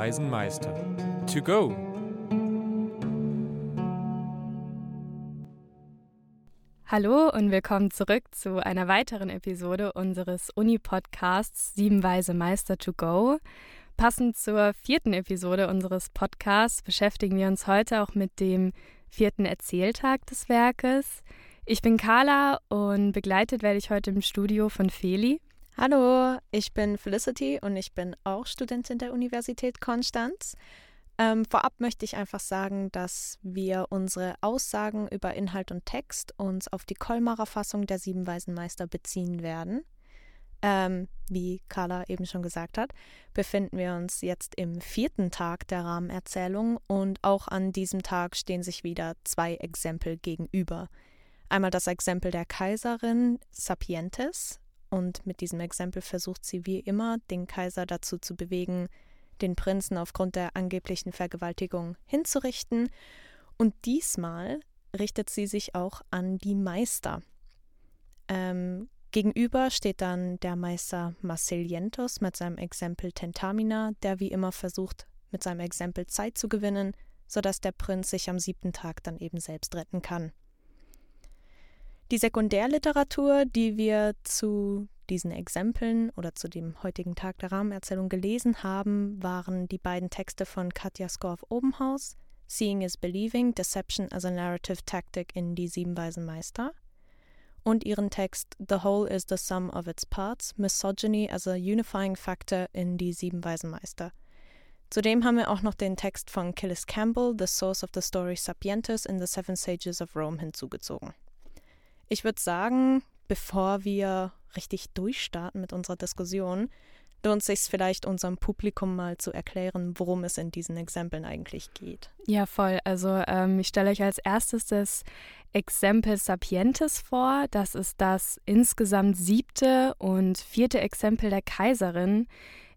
weisen Meister. To go! Hallo und willkommen zurück zu einer weiteren Episode unseres Uni-Podcasts Sieben Weise Meister to Go. Passend zur vierten Episode unseres Podcasts beschäftigen wir uns heute auch mit dem vierten Erzähltag des Werkes. Ich bin Carla und begleitet werde ich heute im Studio von Feli. Hallo, ich bin Felicity und ich bin auch Studentin der Universität Konstanz. Ähm, vorab möchte ich einfach sagen, dass wir unsere Aussagen über Inhalt und Text uns auf die Kolmarer Fassung der Sieben Weisen Meister beziehen werden. Ähm, wie Carla eben schon gesagt hat, befinden wir uns jetzt im vierten Tag der Rahmenerzählung und auch an diesem Tag stehen sich wieder zwei Exempel gegenüber. Einmal das Exempel der Kaiserin Sapientes und mit diesem Exempel versucht sie wie immer, den Kaiser dazu zu bewegen, den Prinzen aufgrund der angeblichen Vergewaltigung hinzurichten. Und diesmal richtet sie sich auch an die Meister. Ähm, gegenüber steht dann der Meister Massilientos mit seinem Exempel Tentamina, der wie immer versucht, mit seinem Exempel Zeit zu gewinnen, sodass der Prinz sich am siebten Tag dann eben selbst retten kann. Die Sekundärliteratur, die wir zu diesen Exempeln oder zu dem heutigen Tag der Rahmenerzählung gelesen haben, waren die beiden Texte von Katja Skorff-Obenhaus, Seeing is Believing, Deception as a Narrative Tactic in Die Sieben Weisen Meister und ihren Text The Whole is the Sum of its Parts, Misogyny as a Unifying Factor in Die Sieben Weisen Meister. Zudem haben wir auch noch den Text von Killis Campbell, The Source of the Story Sapientis in the Seven Sages of Rome hinzugezogen. Ich würde sagen, bevor wir richtig durchstarten mit unserer Diskussion, lohnt sich vielleicht unserem Publikum mal zu erklären, worum es in diesen Exempeln eigentlich geht. Ja, voll. Also ähm, ich stelle euch als erstes das Exempel Sapientes vor. Das ist das insgesamt siebte und vierte Exempel der Kaiserin,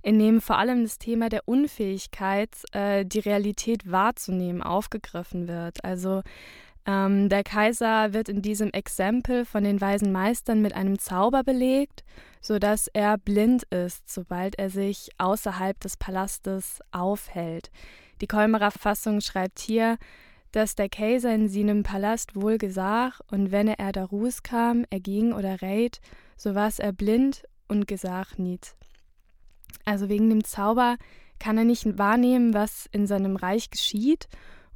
in dem vor allem das Thema der Unfähigkeit, äh, die Realität wahrzunehmen, aufgegriffen wird. Also ähm, der Kaiser wird in diesem Exempel von den weisen Meistern mit einem Zauber belegt, sodass er blind ist, sobald er sich außerhalb des Palastes aufhält. Die Kolmerer Fassung schreibt hier, dass der Kaiser in seinem Palast wohl gesag, und wenn er da Ruß kam, er ging oder reit, so war's er blind und gesag niet. Also wegen dem Zauber kann er nicht wahrnehmen, was in seinem Reich geschieht,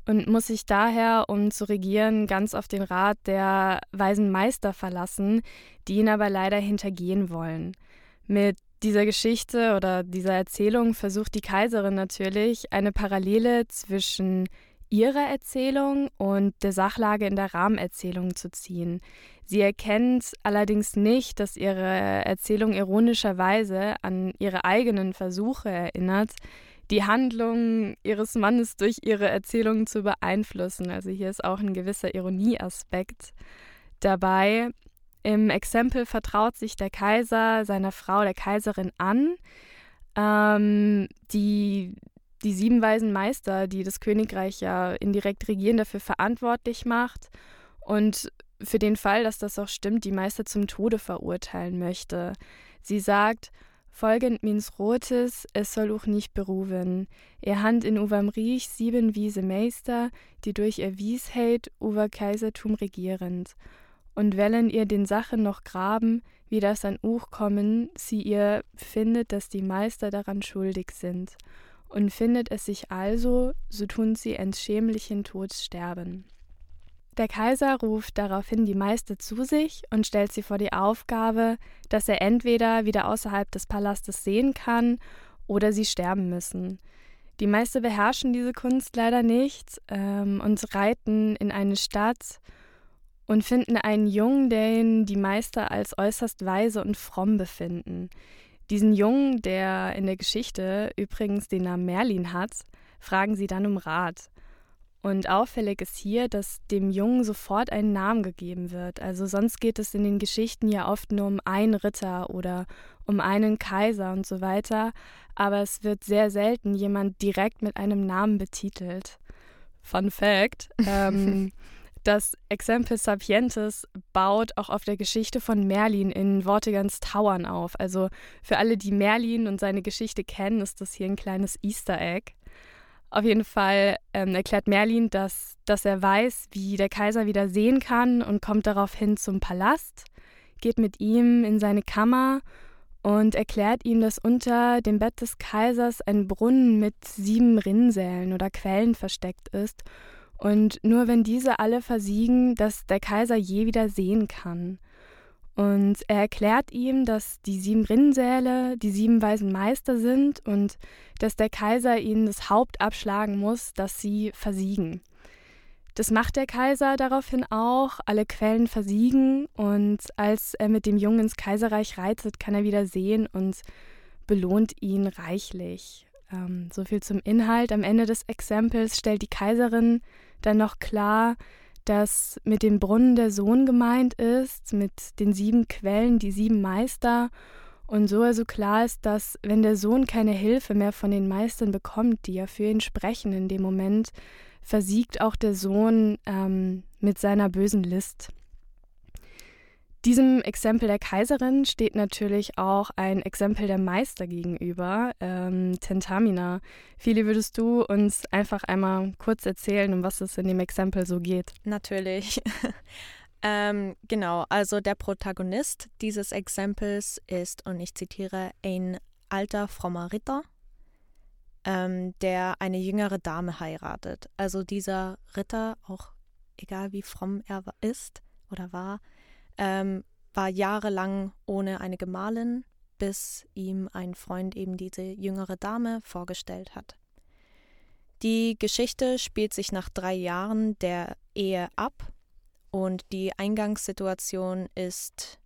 und muss sich daher, um zu regieren, ganz auf den Rat der weisen Meister verlassen, die ihn aber leider hintergehen wollen. Mit dieser Geschichte oder dieser Erzählung versucht die Kaiserin natürlich, eine Parallele zwischen ihrer Erzählung und der Sachlage in der Rahmenerzählung zu ziehen. Sie erkennt allerdings nicht, dass ihre Erzählung ironischerweise an ihre eigenen Versuche erinnert, die Handlung ihres Mannes durch ihre Erzählungen zu beeinflussen. Also hier ist auch ein gewisser Ironieaspekt dabei. Im Exempel vertraut sich der Kaiser seiner Frau, der Kaiserin, an, ähm, die die sieben weisen Meister, die das Königreich ja indirekt regieren, dafür verantwortlich macht und für den Fall, dass das auch stimmt, die Meister zum Tode verurteilen möchte. Sie sagt, Folgend mins Rotes, es soll auch nicht beruhen. Er hand in uwam Riech sieben wiese Meister, die durch ihr Wiesheit uwer Kaisertum regierend. Und wellen ihr den Sachen noch graben, wie das an Uch kommen, sie ihr findet, dass die Meister daran schuldig sind. Und findet es sich also, so tun sie entschämlichen Tod sterben. Der Kaiser ruft daraufhin die Meister zu sich und stellt sie vor die Aufgabe, dass er entweder wieder außerhalb des Palastes sehen kann oder sie sterben müssen. Die Meister beherrschen diese Kunst leider nicht ähm, und reiten in eine Stadt und finden einen Jungen, den die Meister als äußerst weise und fromm befinden. Diesen Jungen, der in der Geschichte übrigens den Namen Merlin hat, fragen sie dann um Rat. Und auffällig ist hier, dass dem Jungen sofort ein Name gegeben wird. Also sonst geht es in den Geschichten ja oft nur um einen Ritter oder um einen Kaiser und so weiter, aber es wird sehr selten jemand direkt mit einem Namen betitelt. Fun Fact. Ähm, das Exempel Sapientes baut auch auf der Geschichte von Merlin in Vortigans Tauern auf. Also für alle, die Merlin und seine Geschichte kennen, ist das hier ein kleines Easter Egg. Auf jeden Fall ähm, erklärt Merlin, dass, dass er weiß, wie der Kaiser wieder sehen kann und kommt daraufhin zum Palast, geht mit ihm in seine Kammer und erklärt ihm, dass unter dem Bett des Kaisers ein Brunnen mit sieben Rinnsälen oder Quellen versteckt ist und nur wenn diese alle versiegen, dass der Kaiser je wieder sehen kann. Und er erklärt ihm, dass die sieben Rinnsäle die sieben weisen Meister sind und dass der Kaiser ihnen das Haupt abschlagen muss, dass sie versiegen. Das macht der Kaiser daraufhin auch, alle Quellen versiegen und als er mit dem Jungen ins Kaiserreich reitet, kann er wieder sehen und belohnt ihn reichlich. Ähm, so viel zum Inhalt. Am Ende des Exempels stellt die Kaiserin dann noch klar, dass mit dem Brunnen der Sohn gemeint ist, mit den sieben Quellen, die sieben Meister, und so also klar ist, dass wenn der Sohn keine Hilfe mehr von den Meistern bekommt, die ja für ihn sprechen in dem Moment, versiegt auch der Sohn ähm, mit seiner bösen List. Diesem Exempel der Kaiserin steht natürlich auch ein Exempel der Meister gegenüber, ähm, Tentamina. Fili, würdest du uns einfach einmal kurz erzählen, um was es in dem Exempel so geht? Natürlich. ähm, genau, also der Protagonist dieses Exempels ist, und ich zitiere, ein alter frommer Ritter, ähm, der eine jüngere Dame heiratet. Also dieser Ritter, auch egal wie fromm er ist oder war, ähm, war jahrelang ohne eine Gemahlin, bis ihm ein Freund eben diese jüngere Dame vorgestellt hat. Die Geschichte spielt sich nach drei Jahren der Ehe ab und die Eingangssituation ist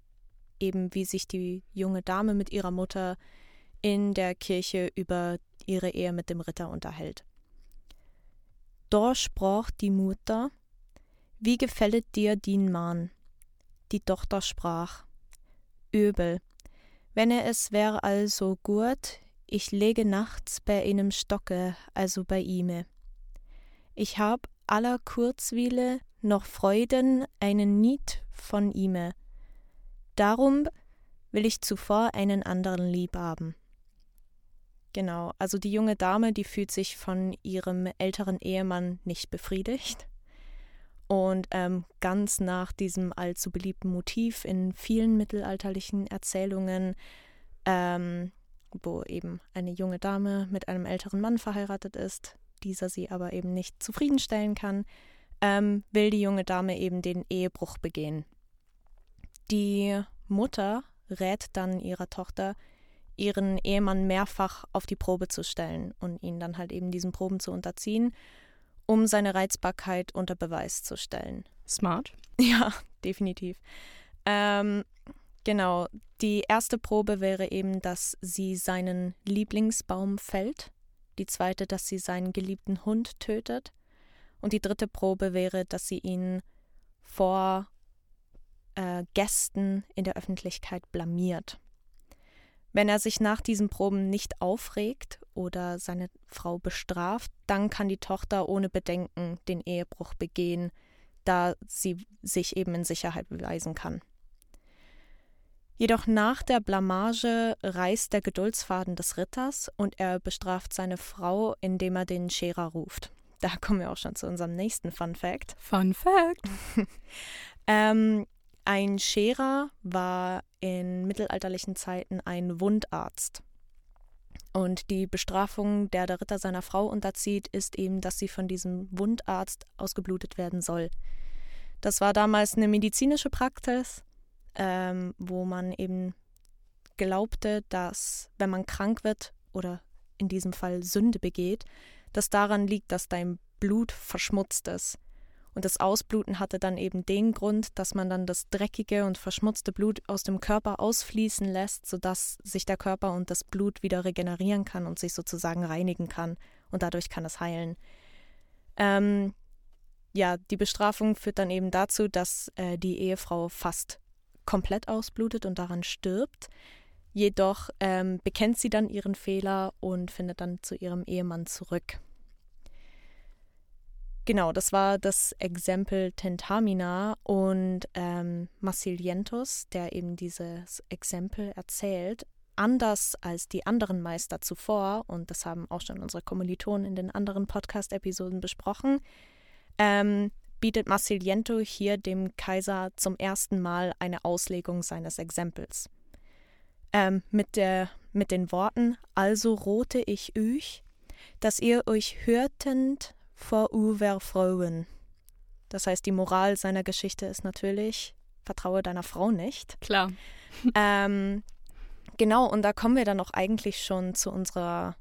eben, wie sich die junge Dame mit ihrer Mutter in der Kirche über ihre Ehe mit dem Ritter unterhält. Dort sprach die Mutter, wie gefället dir din Mann? Die Tochter sprach Übel. Wenn er es wär also gut, ich lege nachts bei einem Stocke, also bei ihme. Ich hab aller Kurzwille noch Freuden einen Niet von ihme. Darum will ich zuvor einen anderen lieb haben. Genau, also die junge Dame, die fühlt sich von ihrem älteren Ehemann nicht befriedigt und ähm, ganz nach diesem allzu beliebten Motiv in vielen mittelalterlichen Erzählungen, ähm, wo eben eine junge Dame mit einem älteren Mann verheiratet ist, dieser sie aber eben nicht zufriedenstellen kann, ähm, will die junge Dame eben den Ehebruch begehen. Die Mutter rät dann ihrer Tochter, ihren Ehemann mehrfach auf die Probe zu stellen und ihn dann halt eben diesen Proben zu unterziehen um seine Reizbarkeit unter Beweis zu stellen. Smart. Ja, definitiv. Ähm, genau, die erste Probe wäre eben, dass sie seinen Lieblingsbaum fällt. Die zweite, dass sie seinen geliebten Hund tötet. Und die dritte Probe wäre, dass sie ihn vor äh, Gästen in der Öffentlichkeit blamiert. Wenn er sich nach diesen Proben nicht aufregt oder seine Frau bestraft, dann kann die Tochter ohne Bedenken den Ehebruch begehen, da sie sich eben in Sicherheit beweisen kann. Jedoch nach der Blamage reißt der Geduldsfaden des Ritters und er bestraft seine Frau, indem er den Scherer ruft. Da kommen wir auch schon zu unserem nächsten Fun Fact. Fun Fact! ähm, ein Scherer war in mittelalterlichen Zeiten ein Wundarzt. Und die Bestrafung, der der Ritter seiner Frau unterzieht, ist eben, dass sie von diesem Wundarzt ausgeblutet werden soll. Das war damals eine medizinische Praxis, ähm, wo man eben glaubte, dass wenn man krank wird oder in diesem Fall Sünde begeht, das daran liegt, dass dein Blut verschmutzt ist. Und das Ausbluten hatte dann eben den Grund, dass man dann das dreckige und verschmutzte Blut aus dem Körper ausfließen lässt, sodass sich der Körper und das Blut wieder regenerieren kann und sich sozusagen reinigen kann. Und dadurch kann es heilen. Ähm, ja, die Bestrafung führt dann eben dazu, dass äh, die Ehefrau fast komplett ausblutet und daran stirbt. Jedoch ähm, bekennt sie dann ihren Fehler und findet dann zu ihrem Ehemann zurück. Genau, das war das Exempel Tentamina und ähm, Massilientos, der eben dieses Exempel erzählt, anders als die anderen Meister zuvor, und das haben auch schon unsere Kommilitonen in den anderen Podcast-Episoden besprochen, ähm, bietet Marsiliento hier dem Kaiser zum ersten Mal eine Auslegung seines Exempels. Ähm, mit, der, mit den Worten: Also rote ich euch, dass ihr euch hörtend vor Uwerfrauen. Das heißt, die Moral seiner Geschichte ist natürlich: Vertraue deiner Frau nicht. Klar. ähm, genau, und da kommen wir dann auch eigentlich schon zu unserer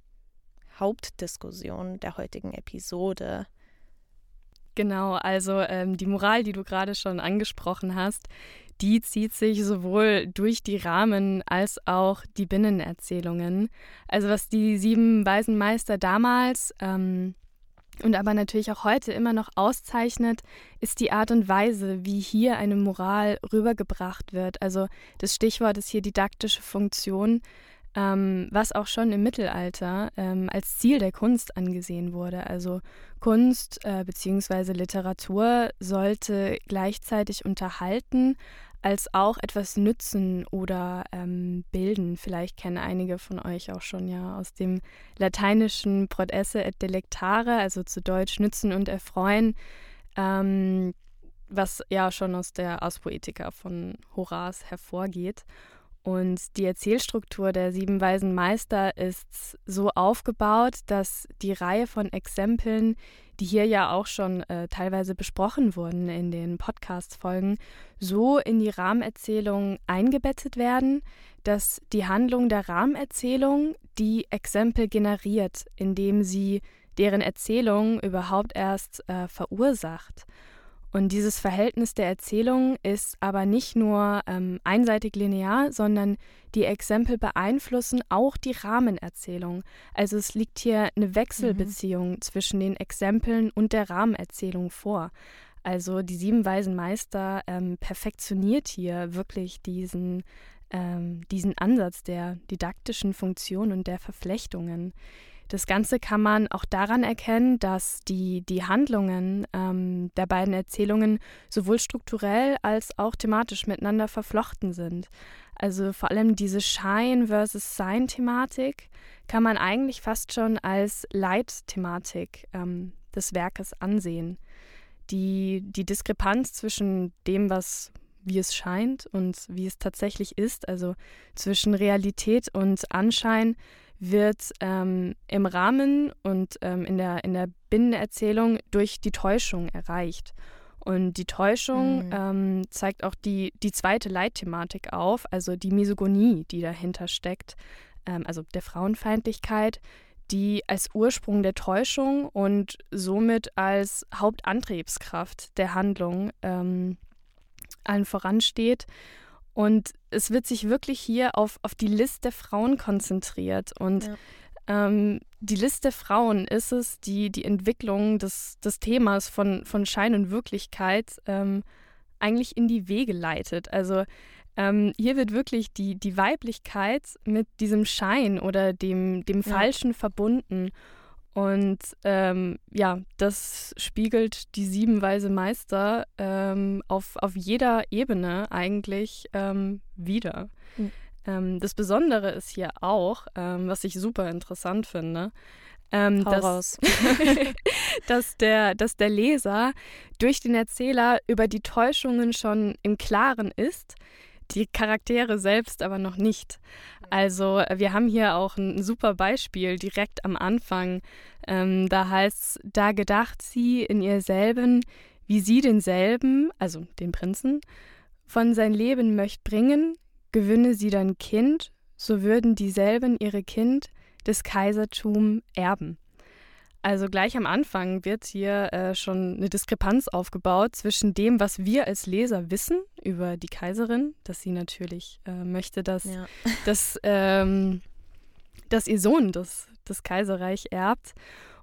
Hauptdiskussion der heutigen Episode. Genau, also ähm, die Moral, die du gerade schon angesprochen hast, die zieht sich sowohl durch die Rahmen als auch die Binnenerzählungen. Also was die sieben weisen Meister damals ähm, und aber natürlich auch heute immer noch auszeichnet, ist die Art und Weise, wie hier eine Moral rübergebracht wird. Also das Stichwort ist hier didaktische Funktion, ähm, was auch schon im Mittelalter ähm, als Ziel der Kunst angesehen wurde. Also Kunst äh, bzw. Literatur sollte gleichzeitig unterhalten, als auch etwas nützen oder ähm, bilden. Vielleicht kennen einige von euch auch schon ja aus dem lateinischen Prodesse et delectare, also zu Deutsch nützen und erfreuen, ähm, was ja schon aus der Auspoetika von Horaz hervorgeht. Und die Erzählstruktur der sieben weisen Meister ist so aufgebaut, dass die Reihe von Exempeln, die hier ja auch schon äh, teilweise besprochen wurden in den Podcast-Folgen, so in die Rahmenerzählung eingebettet werden, dass die Handlung der Rahmenerzählung die Exempel generiert, indem sie deren Erzählung überhaupt erst äh, verursacht. Und dieses Verhältnis der Erzählung ist aber nicht nur ähm, einseitig linear, sondern die Exempel beeinflussen auch die Rahmenerzählung. Also es liegt hier eine Wechselbeziehung mhm. zwischen den Exempeln und der Rahmenerzählung vor. Also die sieben weisen Meister ähm, perfektioniert hier wirklich diesen, ähm, diesen Ansatz der didaktischen Funktion und der Verflechtungen. Das Ganze kann man auch daran erkennen, dass die, die Handlungen ähm, der beiden Erzählungen sowohl strukturell als auch thematisch miteinander verflochten sind. Also vor allem diese Schein versus Sein-Thematik kann man eigentlich fast schon als Leitthematik ähm, des Werkes ansehen. Die, die Diskrepanz zwischen dem, was wie es scheint und wie es tatsächlich ist, also zwischen Realität und Anschein, wird ähm, im Rahmen und ähm, in, der, in der Binnenerzählung durch die Täuschung erreicht. Und die Täuschung mhm. ähm, zeigt auch die, die zweite Leitthematik auf, also die Misogonie, die dahinter steckt, ähm, also der Frauenfeindlichkeit, die als Ursprung der Täuschung und somit als Hauptantriebskraft der Handlung ähm, allen voransteht und es wird sich wirklich hier auf, auf die List der Frauen konzentriert. Und ja. ähm, die List der Frauen ist es, die die Entwicklung des, des Themas von, von Schein und Wirklichkeit ähm, eigentlich in die Wege leitet. Also ähm, hier wird wirklich die, die Weiblichkeit mit diesem Schein oder dem, dem ja. Falschen verbunden. Und ähm, ja, das spiegelt die sieben weise Meister ähm, auf, auf jeder Ebene eigentlich ähm, wieder. Mhm. das Besondere ist hier auch, ähm, was ich super interessant finde, ähm, dass, dass, der, dass der Leser durch den Erzähler über die Täuschungen schon im Klaren ist, die Charaktere selbst aber noch nicht. Also äh, wir haben hier auch ein super Beispiel direkt am Anfang. Ähm, da heißt es, da gedacht sie in ihr selben, wie sie denselben, also den Prinzen, von sein Leben möcht bringen, gewinne sie dann Kind, so würden dieselben ihre Kind des Kaisertum erben. Also gleich am Anfang wird hier äh, schon eine Diskrepanz aufgebaut zwischen dem, was wir als Leser wissen über die Kaiserin, dass sie natürlich äh, möchte, dass, ja. dass, ähm, dass ihr Sohn das, das Kaiserreich erbt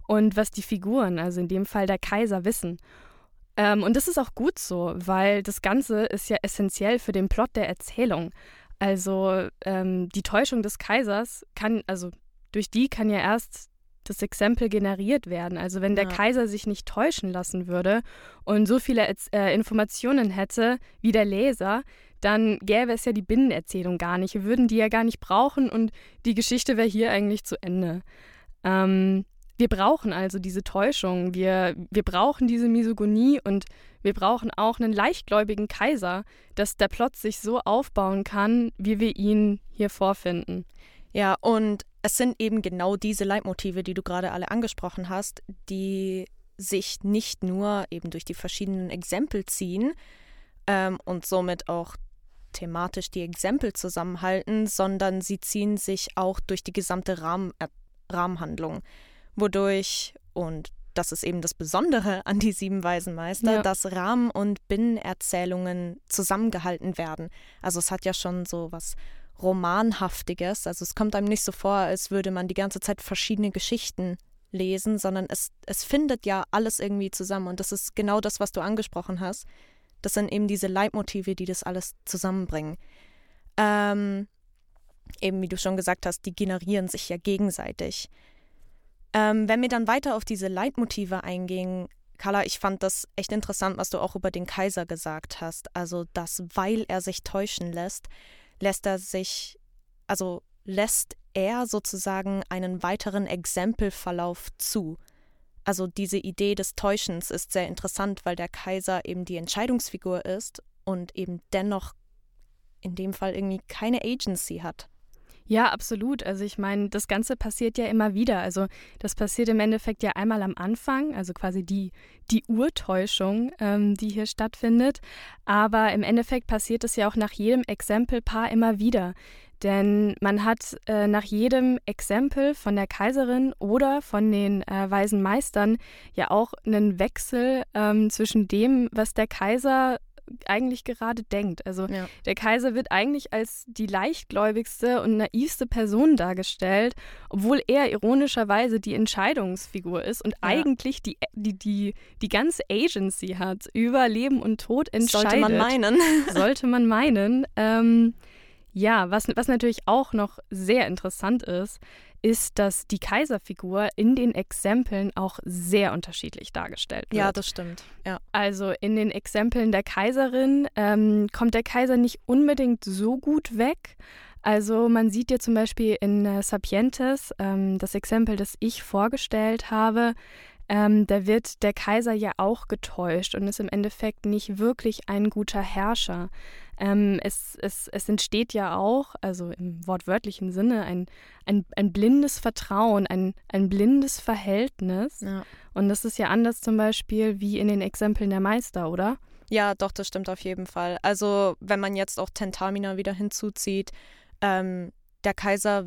und was die Figuren, also in dem Fall der Kaiser, wissen. Ähm, und das ist auch gut so, weil das Ganze ist ja essentiell für den Plot der Erzählung. Also ähm, die Täuschung des Kaisers kann, also durch die kann ja erst das Exempel generiert werden. Also wenn der ja. Kaiser sich nicht täuschen lassen würde und so viele äh, Informationen hätte wie der Leser, dann gäbe es ja die Binnenerzählung gar nicht. Wir würden die ja gar nicht brauchen und die Geschichte wäre hier eigentlich zu Ende. Ähm, wir brauchen also diese Täuschung, wir, wir brauchen diese Misogonie und wir brauchen auch einen leichtgläubigen Kaiser, dass der Plot sich so aufbauen kann, wie wir ihn hier vorfinden. Ja, und es sind eben genau diese Leitmotive, die du gerade alle angesprochen hast, die sich nicht nur eben durch die verschiedenen Exempel ziehen ähm, und somit auch thematisch die Exempel zusammenhalten, sondern sie ziehen sich auch durch die gesamte Rahmen, äh, Rahmenhandlung, wodurch, und das ist eben das Besondere an die sieben Weisen Meister, ja. dass Rahmen- und Binnenerzählungen zusammengehalten werden. Also es hat ja schon so was Romanhaftiges. Also es kommt einem nicht so vor, als würde man die ganze Zeit verschiedene Geschichten lesen, sondern es, es findet ja alles irgendwie zusammen. Und das ist genau das, was du angesprochen hast. Das sind eben diese Leitmotive, die das alles zusammenbringen. Ähm, eben wie du schon gesagt hast, die generieren sich ja gegenseitig. Ähm, wenn wir dann weiter auf diese Leitmotive eingehen, Carla, ich fand das echt interessant, was du auch über den Kaiser gesagt hast. Also, dass weil er sich täuschen lässt, lässt er sich, also lässt er sozusagen einen weiteren Exempelverlauf zu. Also diese Idee des Täuschens ist sehr interessant, weil der Kaiser eben die Entscheidungsfigur ist und eben dennoch in dem Fall irgendwie keine Agency hat. Ja, absolut. Also ich meine, das Ganze passiert ja immer wieder. Also das passiert im Endeffekt ja einmal am Anfang, also quasi die, die Urtäuschung, ähm, die hier stattfindet. Aber im Endeffekt passiert es ja auch nach jedem Exempelpaar immer wieder. Denn man hat äh, nach jedem Exempel von der Kaiserin oder von den äh, weisen Meistern ja auch einen Wechsel ähm, zwischen dem, was der Kaiser eigentlich gerade denkt. Also ja. der Kaiser wird eigentlich als die leichtgläubigste und naivste Person dargestellt, obwohl er ironischerweise die Entscheidungsfigur ist und ja. eigentlich die, die, die, die ganze Agency hat über Leben und Tod entscheidet. Sollte man meinen. Sollte man meinen. Ähm, ja, was, was natürlich auch noch sehr interessant ist, ist, dass die Kaiserfigur in den Exempeln auch sehr unterschiedlich dargestellt wird. Ja, das stimmt. Ja. Also in den Exempeln der Kaiserin ähm, kommt der Kaiser nicht unbedingt so gut weg. Also man sieht ja zum Beispiel in äh, Sapientes, ähm, das Exempel, das ich vorgestellt habe, ähm, da wird der Kaiser ja auch getäuscht und ist im Endeffekt nicht wirklich ein guter Herrscher. Ähm, es, es, es entsteht ja auch, also im wortwörtlichen Sinne, ein, ein, ein blindes Vertrauen, ein, ein blindes Verhältnis. Ja. Und das ist ja anders zum Beispiel wie in den Exempeln der Meister, oder? Ja, doch, das stimmt auf jeden Fall. Also wenn man jetzt auch Tentamina wieder hinzuzieht, ähm, der Kaiser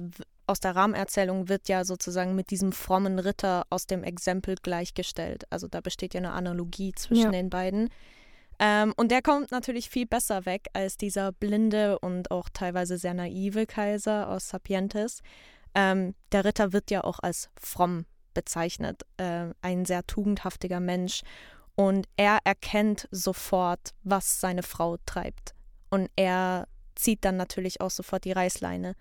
aus der Rahmenerzählung wird ja sozusagen mit diesem frommen Ritter aus dem Exempel gleichgestellt. Also da besteht ja eine Analogie zwischen ja. den beiden. Ähm, und der kommt natürlich viel besser weg als dieser blinde und auch teilweise sehr naive Kaiser aus Sapientes. Ähm, der Ritter wird ja auch als fromm bezeichnet, äh, ein sehr tugendhaftiger Mensch. Und er erkennt sofort, was seine Frau treibt. Und er zieht dann natürlich auch sofort die Reißleine.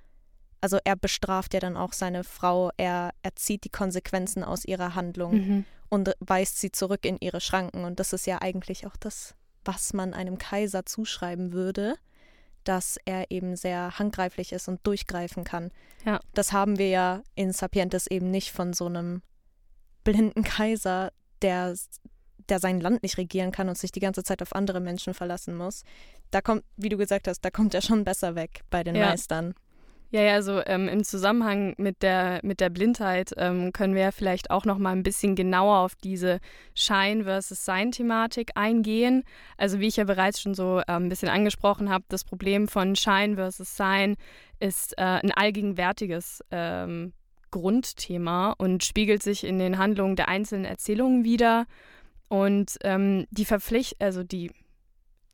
Also er bestraft ja dann auch seine Frau, er, er zieht die Konsequenzen aus ihrer Handlung mhm. und weist sie zurück in ihre Schranken. Und das ist ja eigentlich auch das, was man einem Kaiser zuschreiben würde, dass er eben sehr handgreiflich ist und durchgreifen kann. Ja. Das haben wir ja in Sapientes eben nicht von so einem blinden Kaiser, der, der sein Land nicht regieren kann und sich die ganze Zeit auf andere Menschen verlassen muss. Da kommt, wie du gesagt hast, da kommt er schon besser weg bei den ja. Meistern. Ja, ja, also ähm, im Zusammenhang mit der, mit der Blindheit ähm, können wir ja vielleicht auch noch mal ein bisschen genauer auf diese Schein versus Sein-Thematik eingehen. Also wie ich ja bereits schon so äh, ein bisschen angesprochen habe, das Problem von Schein versus Sein ist äh, ein allgegenwärtiges ähm, Grundthema und spiegelt sich in den Handlungen der einzelnen Erzählungen wieder. Und ähm, die, Verpflicht also die,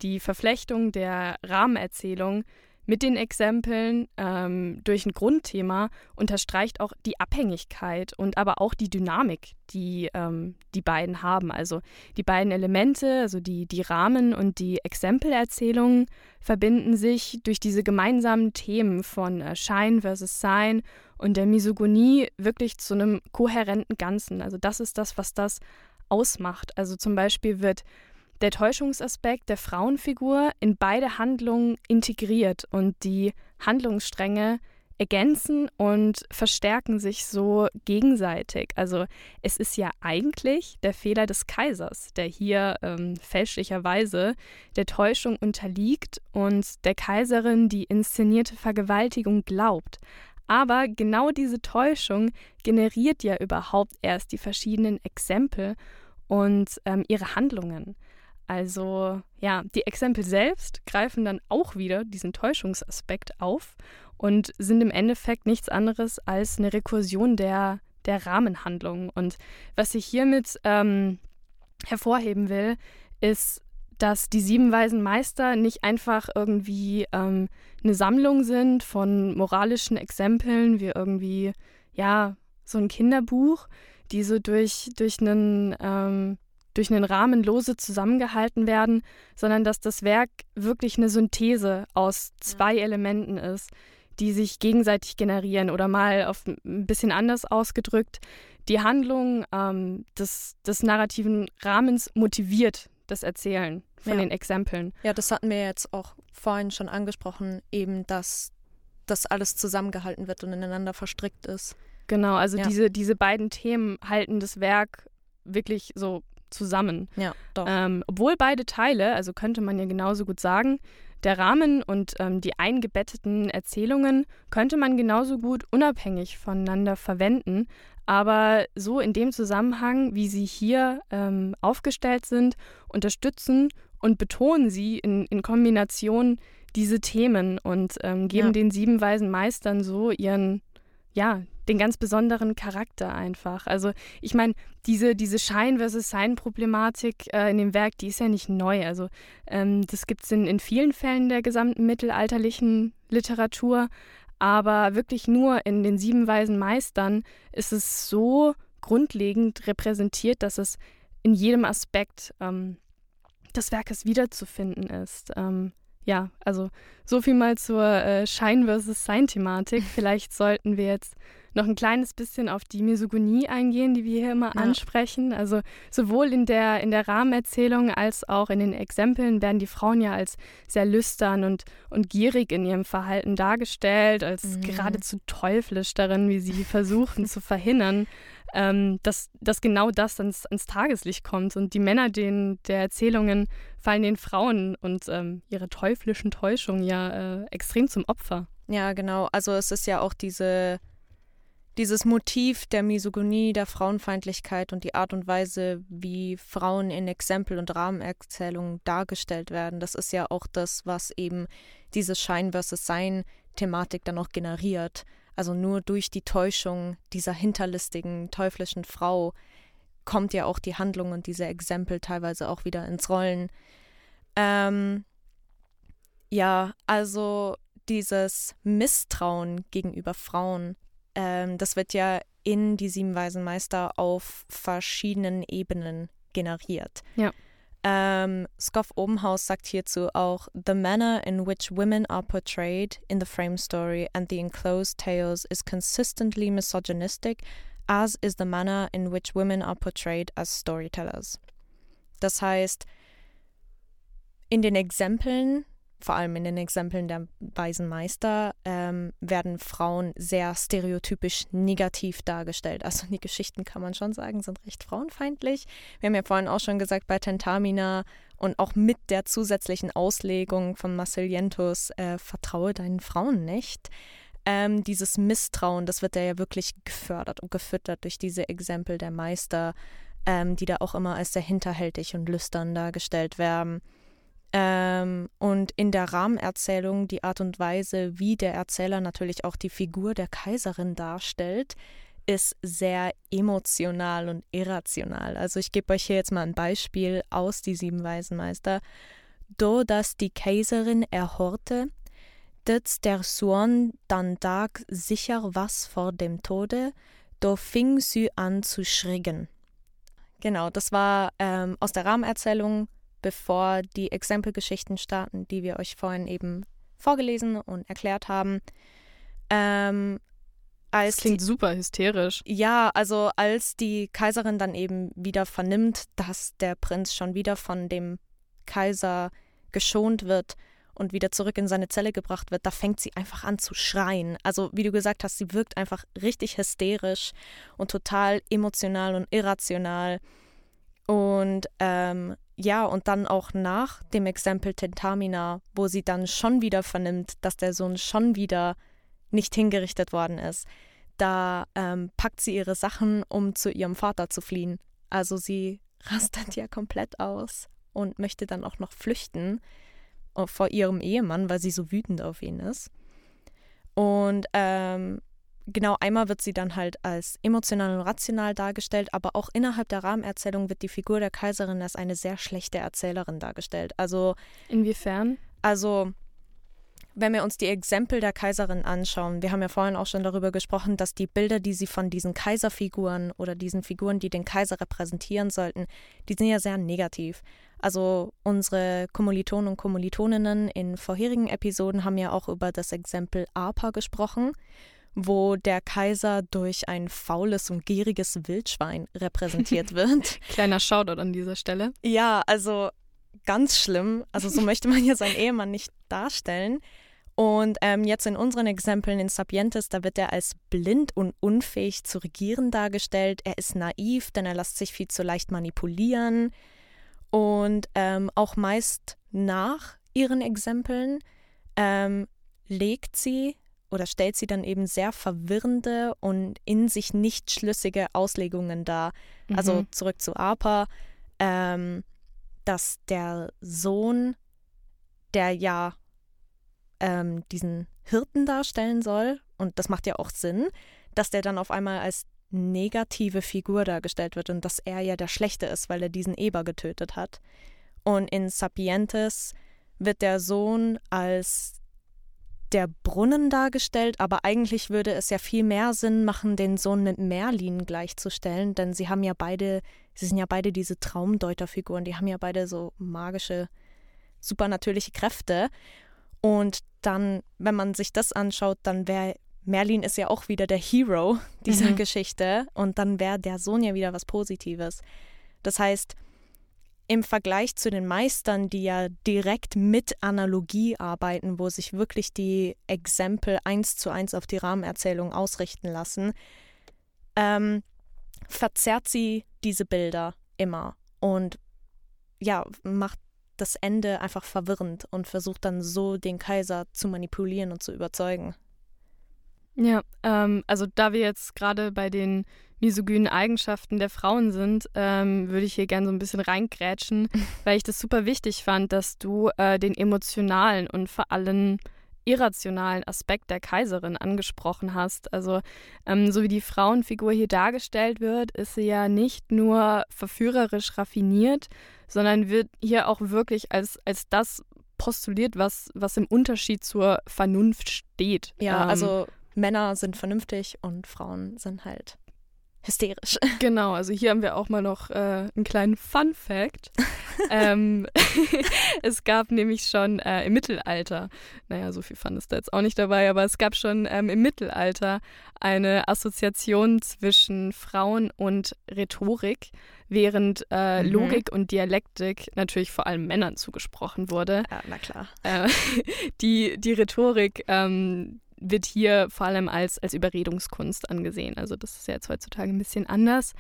die Verflechtung der Rahmenerzählung mit den Exempeln ähm, durch ein Grundthema unterstreicht auch die Abhängigkeit und aber auch die Dynamik, die ähm, die beiden haben. Also die beiden Elemente, also die, die Rahmen und die Exempelerzählungen verbinden sich durch diese gemeinsamen Themen von äh, Schein versus Sein und der Misogonie wirklich zu einem kohärenten Ganzen. Also das ist das, was das ausmacht. Also zum Beispiel wird der Täuschungsaspekt der Frauenfigur in beide Handlungen integriert und die Handlungsstränge ergänzen und verstärken sich so gegenseitig. Also es ist ja eigentlich der Fehler des Kaisers, der hier ähm, fälschlicherweise der Täuschung unterliegt und der Kaiserin die inszenierte Vergewaltigung glaubt. Aber genau diese Täuschung generiert ja überhaupt erst die verschiedenen Exempel und ähm, ihre Handlungen. Also ja, die Exempel selbst greifen dann auch wieder diesen Täuschungsaspekt auf und sind im Endeffekt nichts anderes als eine Rekursion der, der Rahmenhandlung. Und was ich hiermit ähm, hervorheben will, ist, dass die sieben weisen Meister nicht einfach irgendwie ähm, eine Sammlung sind von moralischen Exempeln, wie irgendwie, ja, so ein Kinderbuch, die so durch, durch einen ähm, durch einen Rahmen lose zusammengehalten werden, sondern dass das Werk wirklich eine Synthese aus zwei ja. Elementen ist, die sich gegenseitig generieren oder mal auf ein bisschen anders ausgedrückt. Die Handlung ähm, des, des narrativen Rahmens motiviert das Erzählen von ja. den Exempeln. Ja, das hatten wir jetzt auch vorhin schon angesprochen, eben, dass das alles zusammengehalten wird und ineinander verstrickt ist. Genau, also ja. diese, diese beiden Themen halten das Werk wirklich so zusammen. Ja, doch. Ähm, obwohl beide Teile, also könnte man ja genauso gut sagen, der Rahmen und ähm, die eingebetteten Erzählungen könnte man genauso gut unabhängig voneinander verwenden. Aber so in dem Zusammenhang, wie sie hier ähm, aufgestellt sind, unterstützen und betonen sie in, in Kombination diese Themen und ähm, geben ja. den sieben weisen Meistern so ihren, ja, den ganz besonderen Charakter einfach. Also ich meine, diese, diese Schein versus Sein-Problematik äh, in dem Werk, die ist ja nicht neu. Also ähm, das gibt es in, in vielen Fällen der gesamten mittelalterlichen Literatur, aber wirklich nur in den sieben weisen Meistern ist es so grundlegend repräsentiert, dass es in jedem Aspekt ähm, des Werkes wiederzufinden ist. Ähm, ja, also so viel mal zur äh, Schein versus Sein-Thematik. Vielleicht sollten wir jetzt noch ein kleines bisschen auf die Misogonie eingehen, die wir hier immer ja. ansprechen. Also sowohl in der, in der Rahmenerzählung als auch in den Exempeln werden die Frauen ja als sehr lüstern und, und gierig in ihrem Verhalten dargestellt, als mhm. geradezu teuflisch darin, wie sie versuchen zu verhindern, ähm, dass, dass genau das ans, ans Tageslicht kommt. Und die Männer den, der Erzählungen fallen den Frauen und ähm, ihre teuflischen Täuschungen ja äh, extrem zum Opfer. Ja, genau. Also es ist ja auch diese dieses Motiv der Misogynie, der Frauenfeindlichkeit und die Art und Weise, wie Frauen in Exempel- und Rahmenerzählungen dargestellt werden, das ist ja auch das, was eben diese Schein versus Sein-Thematik dann auch generiert. Also nur durch die Täuschung dieser hinterlistigen, teuflischen Frau kommt ja auch die Handlung und diese Exempel teilweise auch wieder ins Rollen. Ähm, ja, also dieses Misstrauen gegenüber Frauen ähm, das wird ja in die sieben Weisen Meister auf verschiedenen Ebenen generiert. Ja. Ähm, Scoff Obenhaus sagt hierzu auch, The manner in which women are portrayed in the frame story and the enclosed tales is consistently misogynistic, as is the manner in which women are portrayed as storytellers. Das heißt, in den Exempeln vor allem in den Exempeln der Weisen Meister, ähm, werden Frauen sehr stereotypisch negativ dargestellt. Also die Geschichten kann man schon sagen, sind recht frauenfeindlich. Wir haben ja vorhin auch schon gesagt, bei Tentamina und auch mit der zusätzlichen Auslegung von Massilientus, äh, vertraue deinen Frauen nicht. Ähm, dieses Misstrauen, das wird ja wirklich gefördert und gefüttert durch diese Exempel der Meister, ähm, die da auch immer als sehr hinterhältig und lüstern dargestellt werden. Ähm, und in der Rahmenerzählung die Art und Weise, wie der Erzähler natürlich auch die Figur der Kaiserin darstellt, ist sehr emotional und irrational. Also ich gebe euch hier jetzt mal ein Beispiel aus Die Sieben Waisenmeister. Do dass die Kaiserin erhorte, dass der Sohn dann dag sicher was vor dem Tode, do fing sie an zu schrecken. Genau, das war ähm, aus der Rahmenerzählung bevor die Exempelgeschichten starten, die wir euch vorhin eben vorgelesen und erklärt haben. Ähm, als das klingt die, super hysterisch. Ja, also als die Kaiserin dann eben wieder vernimmt, dass der Prinz schon wieder von dem Kaiser geschont wird und wieder zurück in seine Zelle gebracht wird, da fängt sie einfach an zu schreien. Also wie du gesagt hast, sie wirkt einfach richtig hysterisch und total emotional und irrational. Und ähm, ja, und dann auch nach dem Exempel Tentamina, wo sie dann schon wieder vernimmt, dass der Sohn schon wieder nicht hingerichtet worden ist, da ähm, packt sie ihre Sachen, um zu ihrem Vater zu fliehen. Also sie rastet ja komplett aus und möchte dann auch noch flüchten äh, vor ihrem Ehemann, weil sie so wütend auf ihn ist. Und ähm, genau einmal wird sie dann halt als emotional und rational dargestellt, aber auch innerhalb der Rahmenerzählung wird die Figur der Kaiserin als eine sehr schlechte Erzählerin dargestellt. Also inwiefern? Also wenn wir uns die Exempel der Kaiserin anschauen, wir haben ja vorhin auch schon darüber gesprochen, dass die Bilder, die sie von diesen Kaiserfiguren oder diesen Figuren, die den Kaiser repräsentieren sollten, die sind ja sehr negativ. Also unsere Kommilitonen und Kommilitoninnen in vorherigen Episoden haben ja auch über das Exempel APA gesprochen, wo der Kaiser durch ein faules und gieriges Wildschwein repräsentiert wird. Kleiner Shoutout an dieser Stelle. Ja, also ganz schlimm. Also so möchte man ja seinen Ehemann nicht darstellen. Und ähm, jetzt in unseren Exempeln in Sapientes, da wird er als blind und unfähig zu regieren dargestellt. Er ist naiv, denn er lässt sich viel zu leicht manipulieren. Und ähm, auch meist nach ihren Exempeln ähm, legt sie oder stellt sie dann eben sehr verwirrende und in sich nicht schlüssige Auslegungen dar. Also mhm. Also zurück zu APA, ähm, dass der Sohn, der ja ähm, diesen Hirten darstellen soll, und das macht ja auch Sinn, dass der dann auf einmal als negative Figur dargestellt wird und dass er ja der Schlechte ist, weil er diesen Eber getötet hat. Und in Sapientes wird der Sohn als der Brunnen dargestellt, aber eigentlich würde es ja viel mehr Sinn machen, den Sohn mit Merlin gleichzustellen, denn sie haben ja beide, sie sind ja beide diese Traumdeuterfiguren, die haben ja beide so magische, supernatürliche Kräfte. Und dann, wenn man sich das anschaut, dann wäre Merlin ist ja auch wieder der Hero dieser mhm. Geschichte und dann wäre der Sohn ja wieder was Positives. Das heißt, im Vergleich zu den Meistern, die ja direkt mit Analogie arbeiten, wo sich wirklich die Exempel eins zu eins auf die Rahmenerzählung ausrichten lassen, ähm, verzerrt sie diese Bilder immer und ja, macht das Ende einfach verwirrend und versucht dann so den Kaiser zu manipulieren und zu überzeugen. Ja, ähm, also da wir jetzt gerade bei den misogynen Eigenschaften der Frauen sind, ähm, würde ich hier gerne so ein bisschen reingrätschen, weil ich das super wichtig fand, dass du äh, den emotionalen und vor allem irrationalen Aspekt der Kaiserin angesprochen hast. Also ähm, so wie die Frauenfigur hier dargestellt wird, ist sie ja nicht nur verführerisch raffiniert, sondern wird hier auch wirklich als, als das postuliert, was, was im Unterschied zur Vernunft steht. Ja, ähm, also Männer sind vernünftig und Frauen sind halt hysterisch. Genau, also hier haben wir auch mal noch äh, einen kleinen Fun Fact. ähm, es gab nämlich schon äh, im Mittelalter, naja, so viel Fun ist da jetzt auch nicht dabei, aber es gab schon ähm, im Mittelalter eine Assoziation zwischen Frauen und Rhetorik, während äh, mhm. Logik und Dialektik natürlich vor allem Männern zugesprochen wurde. Ja, na klar. Äh, die, die Rhetorik, ähm, wird hier vor allem als, als Überredungskunst angesehen. Also das ist ja jetzt heutzutage ein bisschen anders.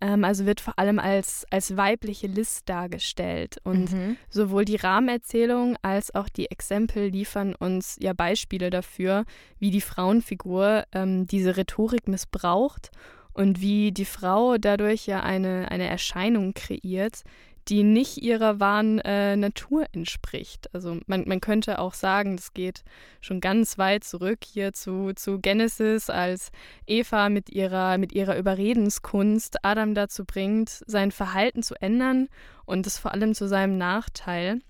Ähm, also wird vor allem als, als weibliche List dargestellt. Und mhm. sowohl die Rahmenerzählung als auch die Exempel liefern uns ja Beispiele dafür, wie die Frauenfigur ähm, diese Rhetorik missbraucht und wie die Frau dadurch ja eine, eine Erscheinung kreiert, die nicht ihrer wahren äh, Natur entspricht. Also man, man könnte auch sagen, das geht schon ganz weit zurück hier zu, zu Genesis, als Eva mit ihrer, mit ihrer Überredenskunst Adam dazu bringt, sein Verhalten zu ändern und das vor allem zu seinem Nachteil.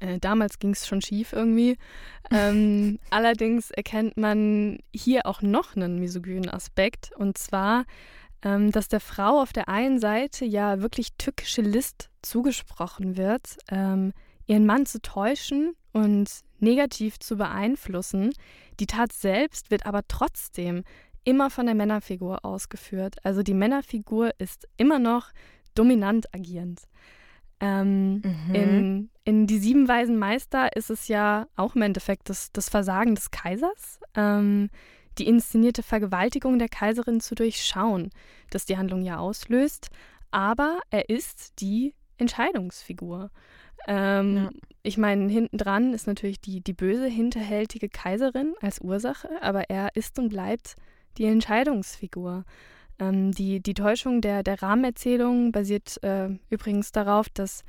Äh, damals ging es schon schief irgendwie. Ähm, allerdings erkennt man hier auch noch einen misogynen Aspekt und zwar ähm, dass der Frau auf der einen Seite ja wirklich tückische List zugesprochen wird, ähm, ihren Mann zu täuschen und negativ zu beeinflussen. Die Tat selbst wird aber trotzdem immer von der Männerfigur ausgeführt. Also die Männerfigur ist immer noch dominant agierend. Ähm, mhm. in, in Die Sieben Weisen Meister ist es ja auch im Endeffekt das, das Versagen des Kaisers, ähm, die inszenierte Vergewaltigung der Kaiserin zu durchschauen, das die Handlung ja auslöst. Aber er ist die Entscheidungsfigur. Ähm, ja. Ich meine, hinten dran ist natürlich die, die böse, hinterhältige Kaiserin als Ursache, aber er ist und bleibt die Entscheidungsfigur. Ähm, die, die Täuschung der, der Rahmenerzählung basiert äh, übrigens darauf, dass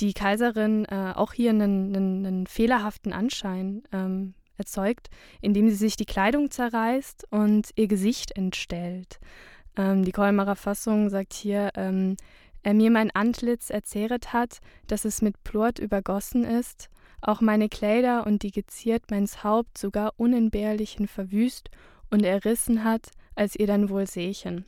die Kaiserin äh, auch hier einen, einen, einen fehlerhaften Anschein ähm, erzeugt, indem sie sich die Kleidung zerreißt und ihr Gesicht entstellt. Ähm, die Kolmarer Fassung sagt hier, ähm, er mir mein Antlitz erzehret hat, dass es mit Plort übergossen ist, auch meine Kleider und die geziert meins Haupt sogar unentbehrlichen verwüst und errissen hat, als ihr dann wohl sechen.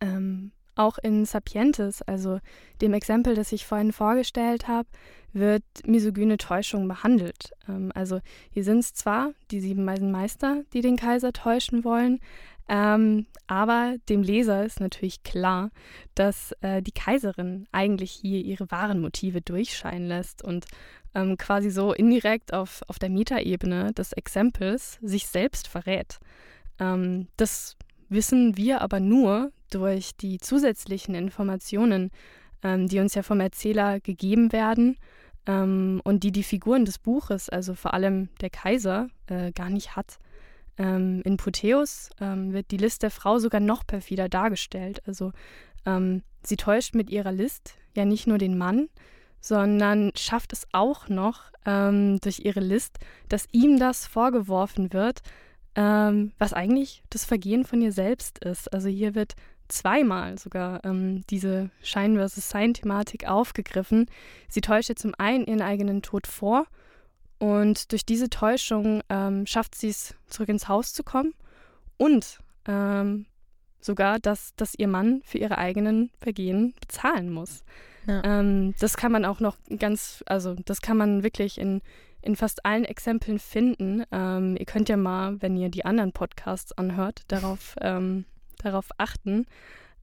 Ähm, auch in Sapientes, also dem Exempel, das ich vorhin vorgestellt habe, wird misogyne Täuschung behandelt. Ähm, also hier sind es zwar die sieben Weisen Meister, die den Kaiser täuschen wollen, ähm, aber dem Leser ist natürlich klar, dass äh, die Kaiserin eigentlich hier ihre wahren Motive durchscheinen lässt und ähm, quasi so indirekt auf, auf der Metaebene des Exempels sich selbst verrät. Ähm, das wissen wir aber nur durch die zusätzlichen Informationen, ähm, die uns ja vom Erzähler gegeben werden ähm, und die die Figuren des Buches, also vor allem der Kaiser, äh, gar nicht hat. Ähm, in Puteus ähm, wird die List der Frau sogar noch perfider dargestellt. Also ähm, sie täuscht mit ihrer List ja nicht nur den Mann, sondern schafft es auch noch ähm, durch ihre List, dass ihm das vorgeworfen wird, ähm, was eigentlich das Vergehen von ihr selbst ist. Also hier wird zweimal sogar ähm, diese Schein versus Sein-Thematik aufgegriffen. Sie täuscht ihr zum einen ihren eigenen Tod vor und durch diese Täuschung ähm, schafft sie es, zurück ins Haus zu kommen und ähm, sogar, dass, dass ihr Mann für ihre eigenen Vergehen bezahlen muss. Ja. Ähm, das kann man auch noch ganz, also das kann man wirklich in in fast allen Exempeln finden. Ähm, ihr könnt ja mal, wenn ihr die anderen Podcasts anhört, darauf, ähm, darauf achten.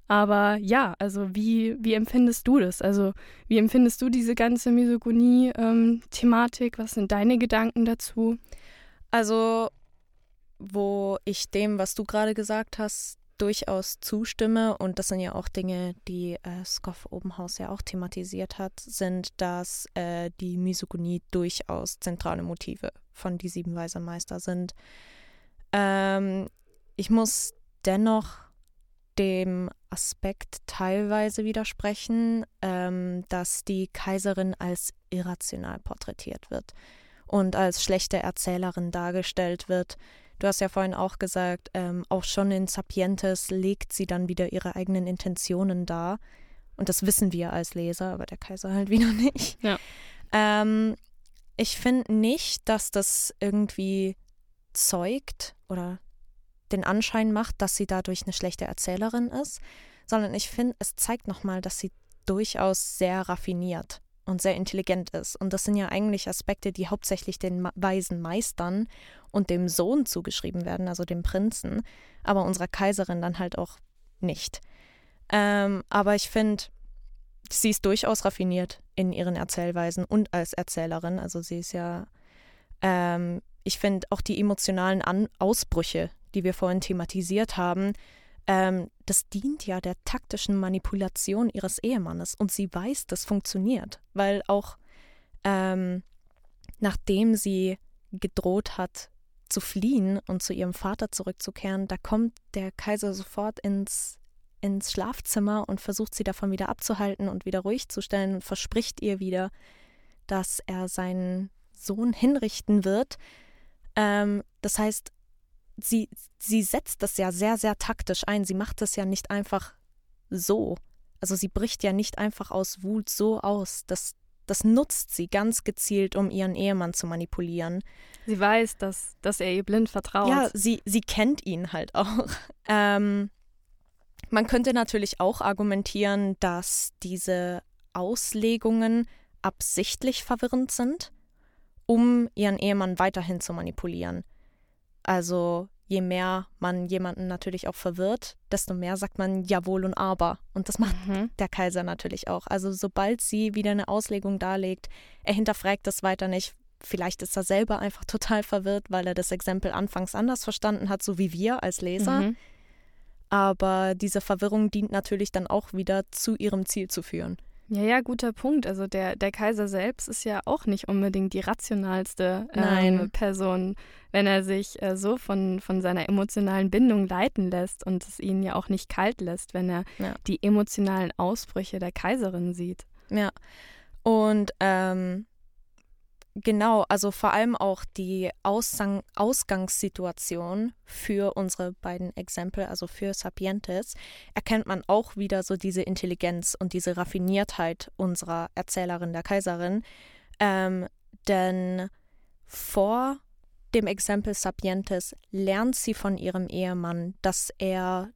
Aber ja, also wie, wie empfindest du das? Also wie empfindest du diese ganze Misogonie-Thematik? Ähm, was sind deine Gedanken dazu? Also, wo ich dem, was du gerade gesagt hast, durchaus zustimme, und das sind ja auch Dinge, die äh, Scoff Obenhaus ja auch thematisiert hat, sind, dass äh, die Misogynie durchaus zentrale Motive von Die Sieben Weiser Meister sind. Ähm, ich muss dennoch dem Aspekt teilweise widersprechen, ähm, dass die Kaiserin als irrational porträtiert wird und als schlechte Erzählerin dargestellt wird, Du hast ja vorhin auch gesagt, ähm, auch schon in Sapientes legt sie dann wieder ihre eigenen Intentionen dar. Und das wissen wir als Leser, aber der Kaiser halt wieder nicht. Ja. Ähm, ich finde nicht, dass das irgendwie zeugt oder den Anschein macht, dass sie dadurch eine schlechte Erzählerin ist, sondern ich finde, es zeigt nochmal, dass sie durchaus sehr raffiniert und sehr intelligent ist. Und das sind ja eigentlich Aspekte, die hauptsächlich den weisen Meistern und dem Sohn zugeschrieben werden, also dem Prinzen, aber unserer Kaiserin dann halt auch nicht. Ähm, aber ich finde, sie ist durchaus raffiniert in ihren Erzählweisen und als Erzählerin. Also sie ist ja, ähm, ich finde auch die emotionalen An Ausbrüche, die wir vorhin thematisiert haben, ähm, das dient ja der taktischen Manipulation ihres Ehemannes und sie weiß, das funktioniert, weil auch ähm, nachdem sie gedroht hat, zu fliehen und zu ihrem Vater zurückzukehren, da kommt der Kaiser sofort ins, ins Schlafzimmer und versucht sie davon wieder abzuhalten und wieder ruhig zu stellen und verspricht ihr wieder, dass er seinen Sohn hinrichten wird. Ähm, das heißt, sie, sie setzt das ja sehr, sehr taktisch ein. Sie macht das ja nicht einfach so. Also sie bricht ja nicht einfach aus Wut so aus. Das, das nutzt sie ganz gezielt, um ihren Ehemann zu manipulieren. Sie weiß, dass, dass er ihr blind vertraut. Ja, sie, sie kennt ihn halt auch. Ähm, man könnte natürlich auch argumentieren, dass diese Auslegungen absichtlich verwirrend sind, um ihren Ehemann weiterhin zu manipulieren. Also je mehr man jemanden natürlich auch verwirrt, desto mehr sagt man Jawohl und Aber. Und das macht mhm. der Kaiser natürlich auch. Also sobald sie wieder eine Auslegung darlegt, er hinterfragt das weiter nicht. Vielleicht ist er selber einfach total verwirrt, weil er das Exempel anfangs anders verstanden hat, so wie wir als Leser. Mhm. Aber diese Verwirrung dient natürlich dann auch wieder zu ihrem Ziel zu führen. Ja, ja, guter Punkt. Also der, der Kaiser selbst ist ja auch nicht unbedingt die rationalste ähm, Person, wenn er sich äh, so von, von seiner emotionalen Bindung leiten lässt und es ihn ja auch nicht kalt lässt, wenn er ja. die emotionalen Ausbrüche der Kaiserin sieht. Ja. Und ähm, Genau, also vor allem auch die Aussang Ausgangssituation für unsere beiden Exempel, also für Sapientes, erkennt man auch wieder so diese Intelligenz und diese Raffiniertheit unserer Erzählerin, der Kaiserin. Ähm, denn vor dem Exempel Sapientes lernt sie von ihrem Ehemann, dass er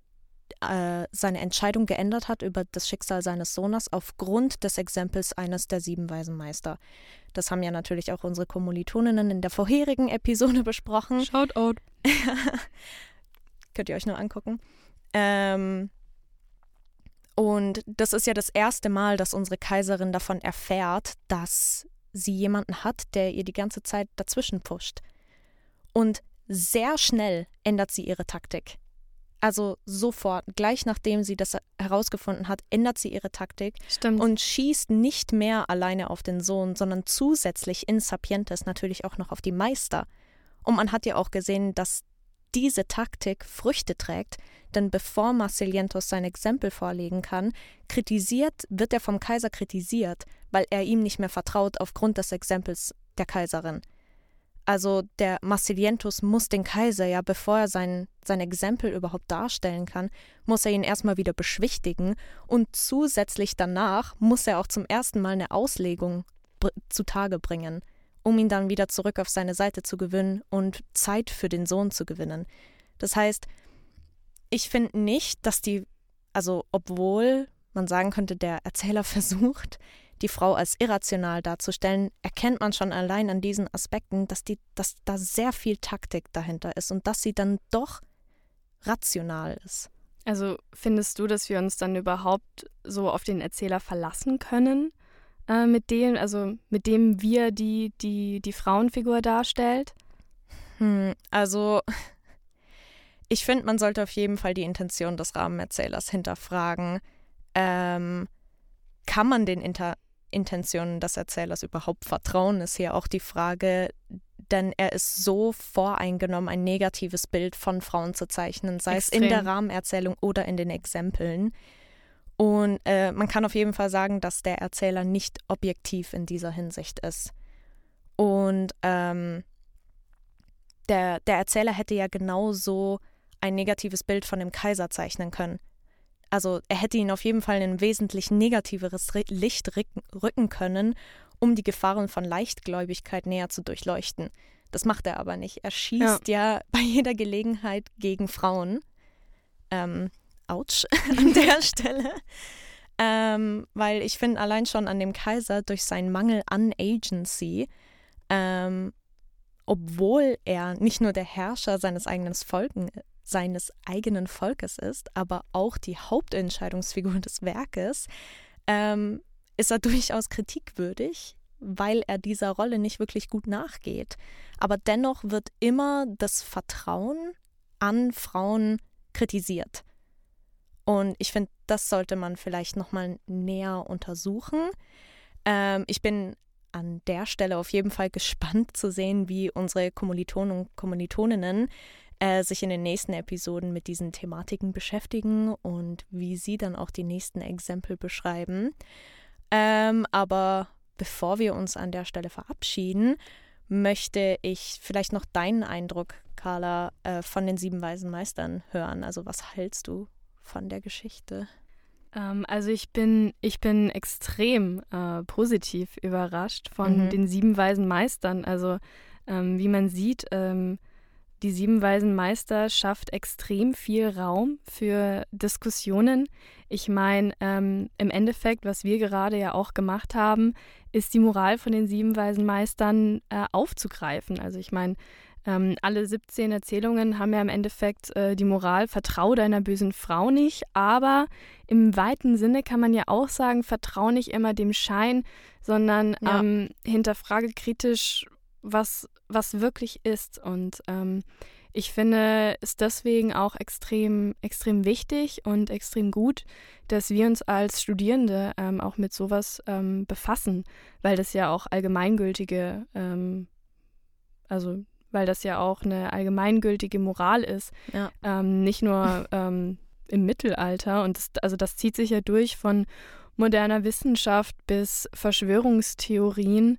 äh, seine Entscheidung geändert hat über das Schicksal seines Sohnes aufgrund des Exempels eines der sieben weisen Meister. Das haben ja natürlich auch unsere Kommilitoninnen in der vorherigen Episode besprochen. Shoutout. Könnt ihr euch nur angucken. Ähm, und das ist ja das erste Mal, dass unsere Kaiserin davon erfährt, dass sie jemanden hat, der ihr die ganze Zeit dazwischen pusht. Und sehr schnell ändert sie ihre Taktik. Also sofort, gleich nachdem sie das herausgefunden hat, ändert sie ihre Taktik Stimmt. und schießt nicht mehr alleine auf den Sohn, sondern zusätzlich in Sapientes natürlich auch noch auf die Meister. Und man hat ja auch gesehen, dass diese Taktik Früchte trägt, denn bevor Marsilientos sein Exempel vorlegen kann, kritisiert, wird er vom Kaiser kritisiert, weil er ihm nicht mehr vertraut aufgrund des Exempels der Kaiserin. Also der Massilientus muss den Kaiser ja, bevor er sein, sein Exempel überhaupt darstellen kann, muss er ihn erstmal wieder beschwichtigen und zusätzlich danach muss er auch zum ersten Mal eine Auslegung zutage bringen, um ihn dann wieder zurück auf seine Seite zu gewinnen und Zeit für den Sohn zu gewinnen. Das heißt, ich finde nicht, dass die, also obwohl man sagen könnte, der Erzähler versucht, die Frau als irrational darzustellen, erkennt man schon allein an diesen Aspekten, dass, die, dass da sehr viel Taktik dahinter ist und dass sie dann doch rational ist. Also findest du, dass wir uns dann überhaupt so auf den Erzähler verlassen können, äh, mit dem, also mit dem wir die, die, die Frauenfigur darstellt? Hm, also ich finde, man sollte auf jeden Fall die Intention des Rahmenerzählers hinterfragen. Ähm, kann man den Inter Intentionen des Erzählers überhaupt vertrauen, ist hier auch die Frage, denn er ist so voreingenommen, ein negatives Bild von Frauen zu zeichnen, sei Extrem. es in der Rahmenerzählung oder in den Exempeln. Und äh, man kann auf jeden Fall sagen, dass der Erzähler nicht objektiv in dieser Hinsicht ist. Und ähm, der, der Erzähler hätte ja genauso ein negatives Bild von dem Kaiser zeichnen können also er hätte ihn auf jeden Fall in ein wesentlich negativeres Licht rücken können, um die Gefahren von Leichtgläubigkeit näher zu durchleuchten. Das macht er aber nicht. Er schießt ja, ja bei jeder Gelegenheit gegen Frauen. Ähm, ouch an der Stelle. Ähm, weil ich finde allein schon an dem Kaiser durch seinen Mangel an Agency, ähm, obwohl er nicht nur der Herrscher seines eigenen Volken, seines eigenen Volkes ist, aber auch die Hauptentscheidungsfigur des Werkes, ähm, ist er durchaus kritikwürdig, weil er dieser Rolle nicht wirklich gut nachgeht. Aber dennoch wird immer das Vertrauen an Frauen kritisiert. Und ich finde, das sollte man vielleicht nochmal näher untersuchen. Ähm, ich bin an der Stelle auf jeden Fall gespannt zu sehen, wie unsere Kommilitonen und Kommilitoninnen äh, sich in den nächsten Episoden mit diesen Thematiken beschäftigen und wie sie dann auch die nächsten Exempel beschreiben. Ähm, aber bevor wir uns an der Stelle verabschieden, möchte ich vielleicht noch deinen Eindruck, Carla, äh, von den sieben weisen Meistern hören. Also was hältst du von der Geschichte? Ähm, also ich bin, ich bin extrem äh, positiv überrascht von mhm. den sieben weisen Meistern. Also ähm, wie man sieht, ähm, die sieben weisen Meister schafft extrem viel Raum für Diskussionen. Ich meine, ähm, im Endeffekt, was wir gerade ja auch gemacht haben, ist die Moral von den sieben weisen Meistern äh, aufzugreifen. Also ich meine, Ähm, alle 17 Erzählungen haben ja im Endeffekt äh, die Moral, vertrau deiner bösen Frau nicht, aber im weiten Sinne kann man ja auch sagen, vertrau nicht immer dem Schein, sondern ja. ähm, hinterfrage kritisch, was, was wirklich ist. Und ähm, ich finde es deswegen auch extrem, extrem wichtig und extrem gut, dass wir uns als Studierende ähm, auch mit sowas ähm, befassen, weil das ja auch allgemeingültige, ähm, also weil das ja auch eine allgemeingültige Moral ist, ja. Ähm, nicht nur ähm, im Mittelalter. Und das, also das zieht sich ja durch von moderner Wissenschaft bis Verschwörungstheorien.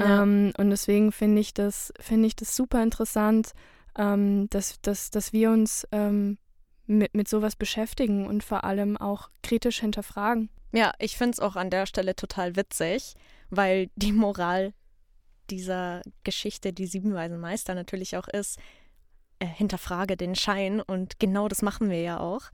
Ja. Ähm, und deswegen finde ich das, finde ich das super interessant, ähm, dass, dass, dass wir uns ähm, mit, mit sowas beschäftigen und vor allem auch kritisch hinterfragen. Ja, ich finde es auch an der Stelle total witzig, weil die Moral dieser Geschichte, die sieben weisen Meister natürlich auch ist, äh, hinterfrage den Schein und genau das machen wir ja auch.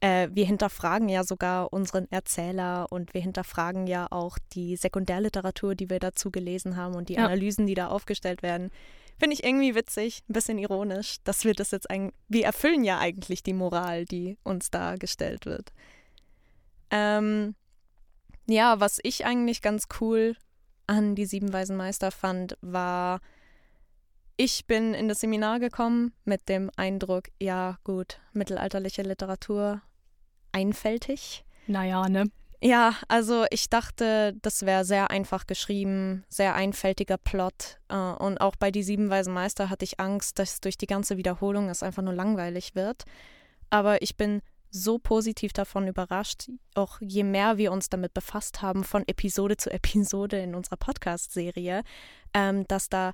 Äh, wir hinterfragen ja sogar unseren Erzähler und wir hinterfragen ja auch die Sekundärliteratur, die wir dazu gelesen haben und die ja. Analysen, die da aufgestellt werden. Finde ich irgendwie witzig, ein bisschen ironisch, dass wir das jetzt eigentlich, wir erfüllen ja eigentlich die Moral, die uns da gestellt wird. Ähm, ja, was ich eigentlich ganz cool an die sieben weisen Meister fand, war, ich bin in das Seminar gekommen mit dem Eindruck, ja gut, mittelalterliche Literatur, einfältig. Naja, ne? Ja, also ich dachte, das wäre sehr einfach geschrieben, sehr einfältiger Plot. Äh, und auch bei Die Sieben Weisen Meister hatte ich Angst, dass durch die ganze Wiederholung es einfach nur langweilig wird. Aber ich bin so positiv davon überrascht, auch je mehr wir uns damit befasst haben, von Episode zu Episode in unserer Podcast-Serie, ähm, dass da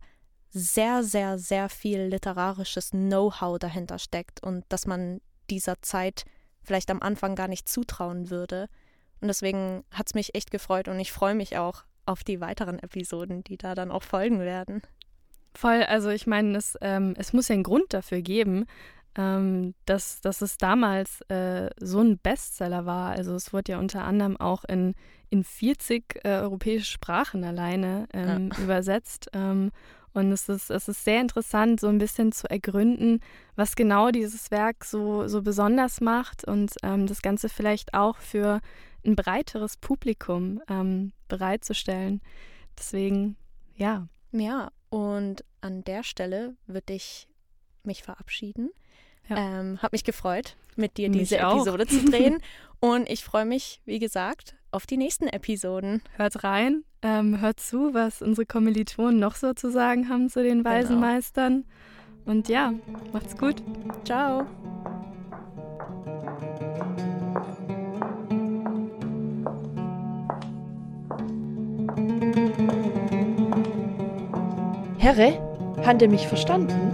sehr, sehr, sehr viel literarisches Know-how dahinter steckt und dass man dieser Zeit vielleicht am Anfang gar nicht zutrauen würde. Und deswegen hat es mich echt gefreut und ich freue mich auch auf die weiteren Episoden, die da dann auch folgen werden. Voll, also ich meine, es, ähm, es muss ja einen Grund dafür geben, ähm, dass, dass es damals äh, so ein Bestseller war. Also es wurde ja unter anderem auch in, in 40 äh, europäische Sprachen alleine ähm, ja. übersetzt. Ähm, und es ist, es ist sehr interessant, so ein bisschen zu ergründen, was genau dieses Werk so, so besonders macht und ähm, das Ganze vielleicht auch für ein breiteres Publikum ähm, bereitzustellen. Deswegen, ja. Ja, und an der Stelle würde ich mich verabschieden. Ja. Ähm, hab mich gefreut, mit dir mich diese Episode zu drehen. und ich freue mich, wie gesagt, auf die nächsten Episoden. Hört rein, ähm, hört zu, was unsere Kommilitonen noch so zu sagen haben zu den Waisenmeistern. Genau. Und ja, macht's gut. Ciao. Herre, hat er mich verstanden?